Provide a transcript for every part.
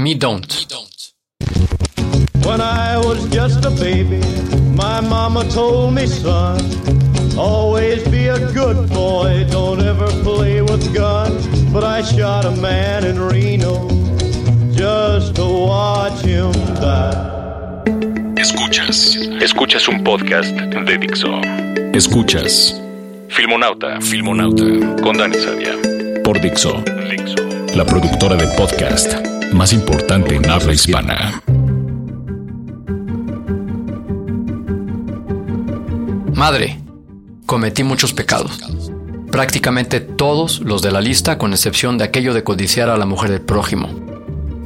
Me don't. When I was just a baby, my mama told me, son, always be a good boy, don't ever play with guns. But I shot a man in Reno just to watch him die. Escuchas. Escuchas un podcast de Dixo. Escuchas. Filmonauta. Filmonauta. Con Dani Sadia. Por Dixo. Dixo. La productora de podcast más importante en habla hispana. Madre, cometí muchos pecados. Prácticamente todos los de la lista, con excepción de aquello de codiciar a la mujer del prójimo.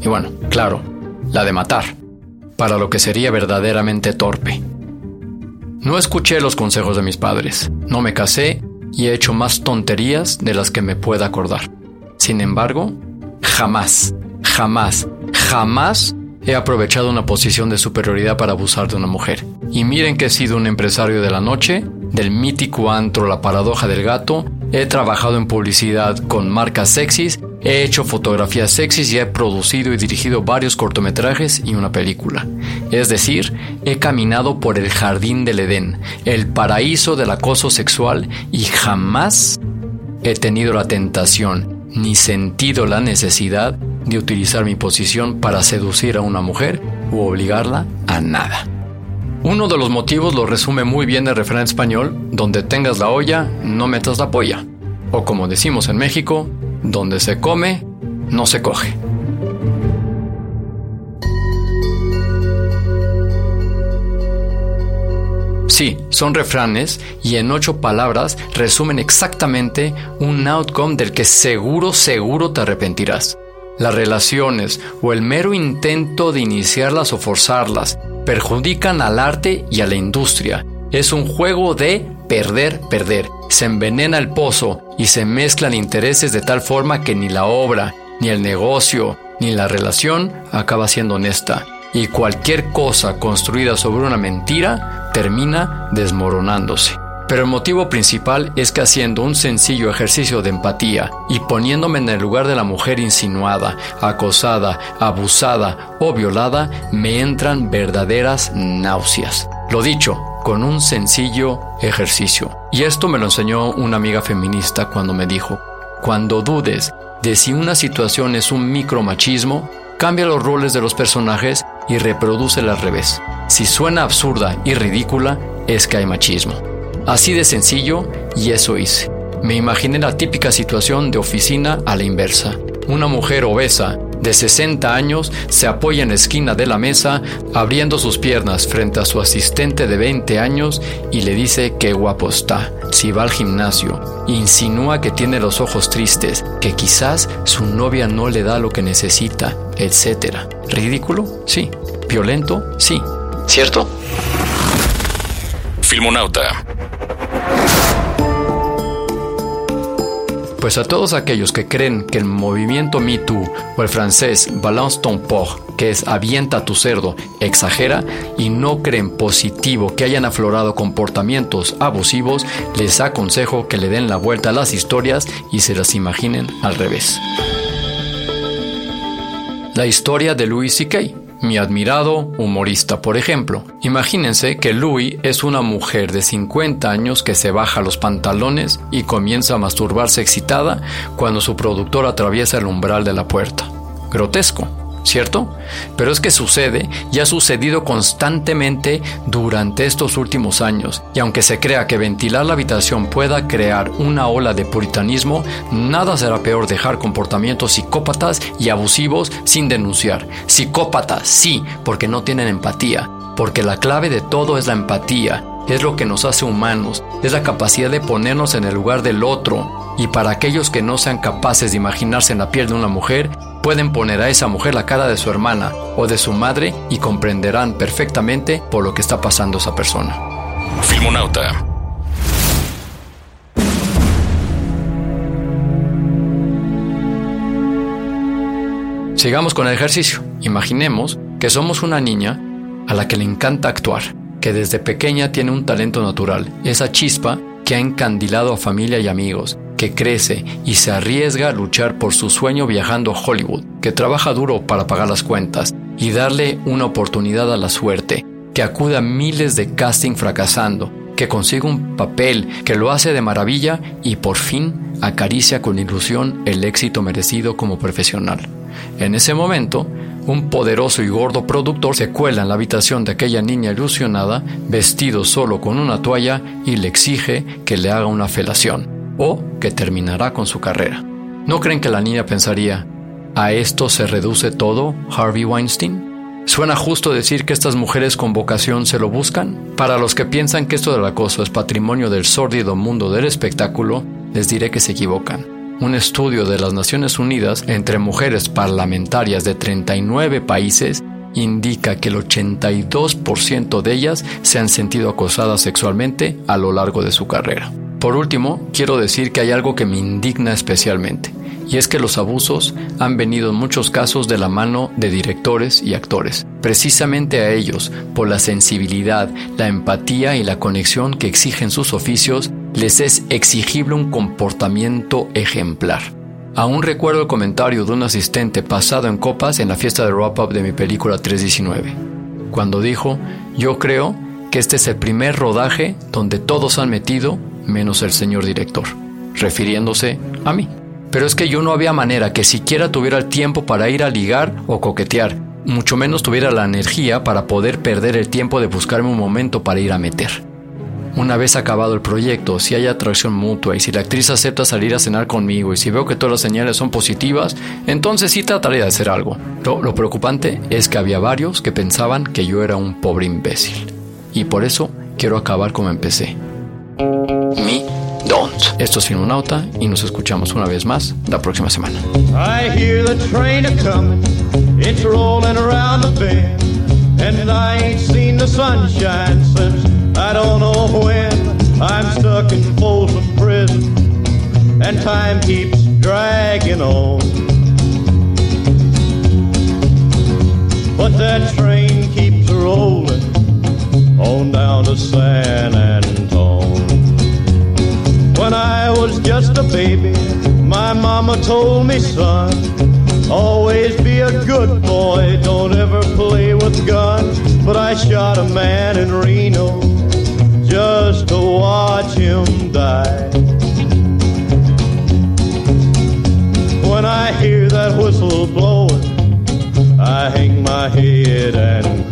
Y bueno, claro, la de matar, para lo que sería verdaderamente torpe. No escuché los consejos de mis padres, no me casé y he hecho más tonterías de las que me pueda acordar. Sin embargo, jamás, jamás, jamás he aprovechado una posición de superioridad para abusar de una mujer. Y miren que he sido un empresario de la noche, del mítico antro La Paradoja del Gato, he trabajado en publicidad con marcas sexys, he hecho fotografías sexys y he producido y dirigido varios cortometrajes y una película. Es decir, he caminado por el jardín del Edén, el paraíso del acoso sexual y jamás he tenido la tentación ni sentido la necesidad de utilizar mi posición para seducir a una mujer u obligarla a nada. Uno de los motivos lo resume muy bien el refrán español, donde tengas la olla, no metas la polla. O como decimos en México, donde se come, no se coge. Sí, son refranes y en ocho palabras resumen exactamente un outcome del que seguro, seguro te arrepentirás. Las relaciones o el mero intento de iniciarlas o forzarlas perjudican al arte y a la industria. Es un juego de perder, perder. Se envenena el pozo y se mezclan intereses de tal forma que ni la obra, ni el negocio, ni la relación acaba siendo honesta. Y cualquier cosa construida sobre una mentira termina desmoronándose. Pero el motivo principal es que haciendo un sencillo ejercicio de empatía y poniéndome en el lugar de la mujer insinuada, acosada, abusada o violada, me entran verdaderas náuseas. Lo dicho, con un sencillo ejercicio. Y esto me lo enseñó una amiga feminista cuando me dijo, cuando dudes de si una situación es un micromachismo, cambia los roles de los personajes y reproduce al revés. Si suena absurda y ridícula, es que hay machismo. Así de sencillo, y eso hice. Me imaginé la típica situación de oficina a la inversa. Una mujer obesa de 60 años se apoya en la esquina de la mesa, abriendo sus piernas frente a su asistente de 20 años y le dice que guapo está, si va al gimnasio. Insinúa que tiene los ojos tristes, que quizás su novia no le da lo que necesita, etc. ¿Ridículo? Sí. ¿Violento? Sí. ¿Cierto? Filmonauta. Pues a todos aquellos que creen que el movimiento Me Too o el francés Balance ton porc, que es avienta tu cerdo, exagera y no creen positivo que hayan aflorado comportamientos abusivos, les aconsejo que le den la vuelta a las historias y se las imaginen al revés. La historia de Louis C.K mi admirado humorista, por ejemplo. Imagínense que Louis es una mujer de 50 años que se baja los pantalones y comienza a masturbarse excitada cuando su productor atraviesa el umbral de la puerta. Grotesco. ¿Cierto? Pero es que sucede y ha sucedido constantemente durante estos últimos años, y aunque se crea que ventilar la habitación pueda crear una ola de puritanismo, nada será peor dejar comportamientos psicópatas y abusivos sin denunciar. Psicópatas, sí, porque no tienen empatía, porque la clave de todo es la empatía, es lo que nos hace humanos, es la capacidad de ponernos en el lugar del otro. Y para aquellos que no sean capaces de imaginarse en la piel de una mujer, pueden poner a esa mujer la cara de su hermana o de su madre y comprenderán perfectamente por lo que está pasando esa persona. Filmonauta. Sigamos con el ejercicio. Imaginemos que somos una niña a la que le encanta actuar, que desde pequeña tiene un talento natural, esa chispa que ha encandilado a familia y amigos, que crece y se arriesga a luchar por su sueño viajando a Hollywood, que trabaja duro para pagar las cuentas y darle una oportunidad a la suerte, que acude a miles de casting fracasando, que consigue un papel que lo hace de maravilla y por fin acaricia con ilusión el éxito merecido como profesional. En ese momento, un poderoso y gordo productor se cuela en la habitación de aquella niña ilusionada, vestido solo con una toalla, y le exige que le haga una felación, o que terminará con su carrera. ¿No creen que la niña pensaría, ¿a esto se reduce todo, Harvey Weinstein? ¿Suena justo decir que estas mujeres con vocación se lo buscan? Para los que piensan que esto del acoso es patrimonio del sórdido mundo del espectáculo, les diré que se equivocan. Un estudio de las Naciones Unidas entre mujeres parlamentarias de 39 países indica que el 82% de ellas se han sentido acosadas sexualmente a lo largo de su carrera. Por último, quiero decir que hay algo que me indigna especialmente, y es que los abusos han venido en muchos casos de la mano de directores y actores. Precisamente a ellos, por la sensibilidad, la empatía y la conexión que exigen sus oficios, les es exigible un comportamiento ejemplar. Aún recuerdo el comentario de un asistente pasado en copas en la fiesta de wrap-up de mi película 319, cuando dijo, yo creo que este es el primer rodaje donde todos han metido menos el señor director, refiriéndose a mí. Pero es que yo no había manera que siquiera tuviera el tiempo para ir a ligar o coquetear, mucho menos tuviera la energía para poder perder el tiempo de buscarme un momento para ir a meter. Una vez acabado el proyecto, si hay atracción mutua y si la actriz acepta salir a cenar conmigo y si veo que todas las señales son positivas, entonces sí trataré de hacer algo. Lo, lo preocupante es que había varios que pensaban que yo era un pobre imbécil. Y por eso quiero acabar como empecé. Don't. Esto es Filmonauta y nos escuchamos una vez más la próxima semana. I hear the train a coming, it's rolling around the bend, and I ain't seen the sunshine since I don't know when. I'm stuck in Folsom Prison, and time keeps dragging on. But that train keeps rolling on down to San Antone. Just a baby, my mama told me, son, always be a good boy, don't ever play with guns. But I shot a man in Reno just to watch him die. When I hear that whistle blowing, I hang my head and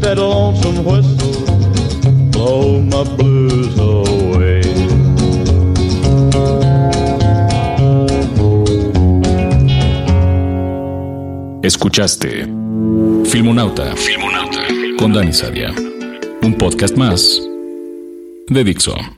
That lonesome whistle blow my. Escuchaste Filmonauta, Filmonauta con Dani Sadia. Un podcast más de Dixo.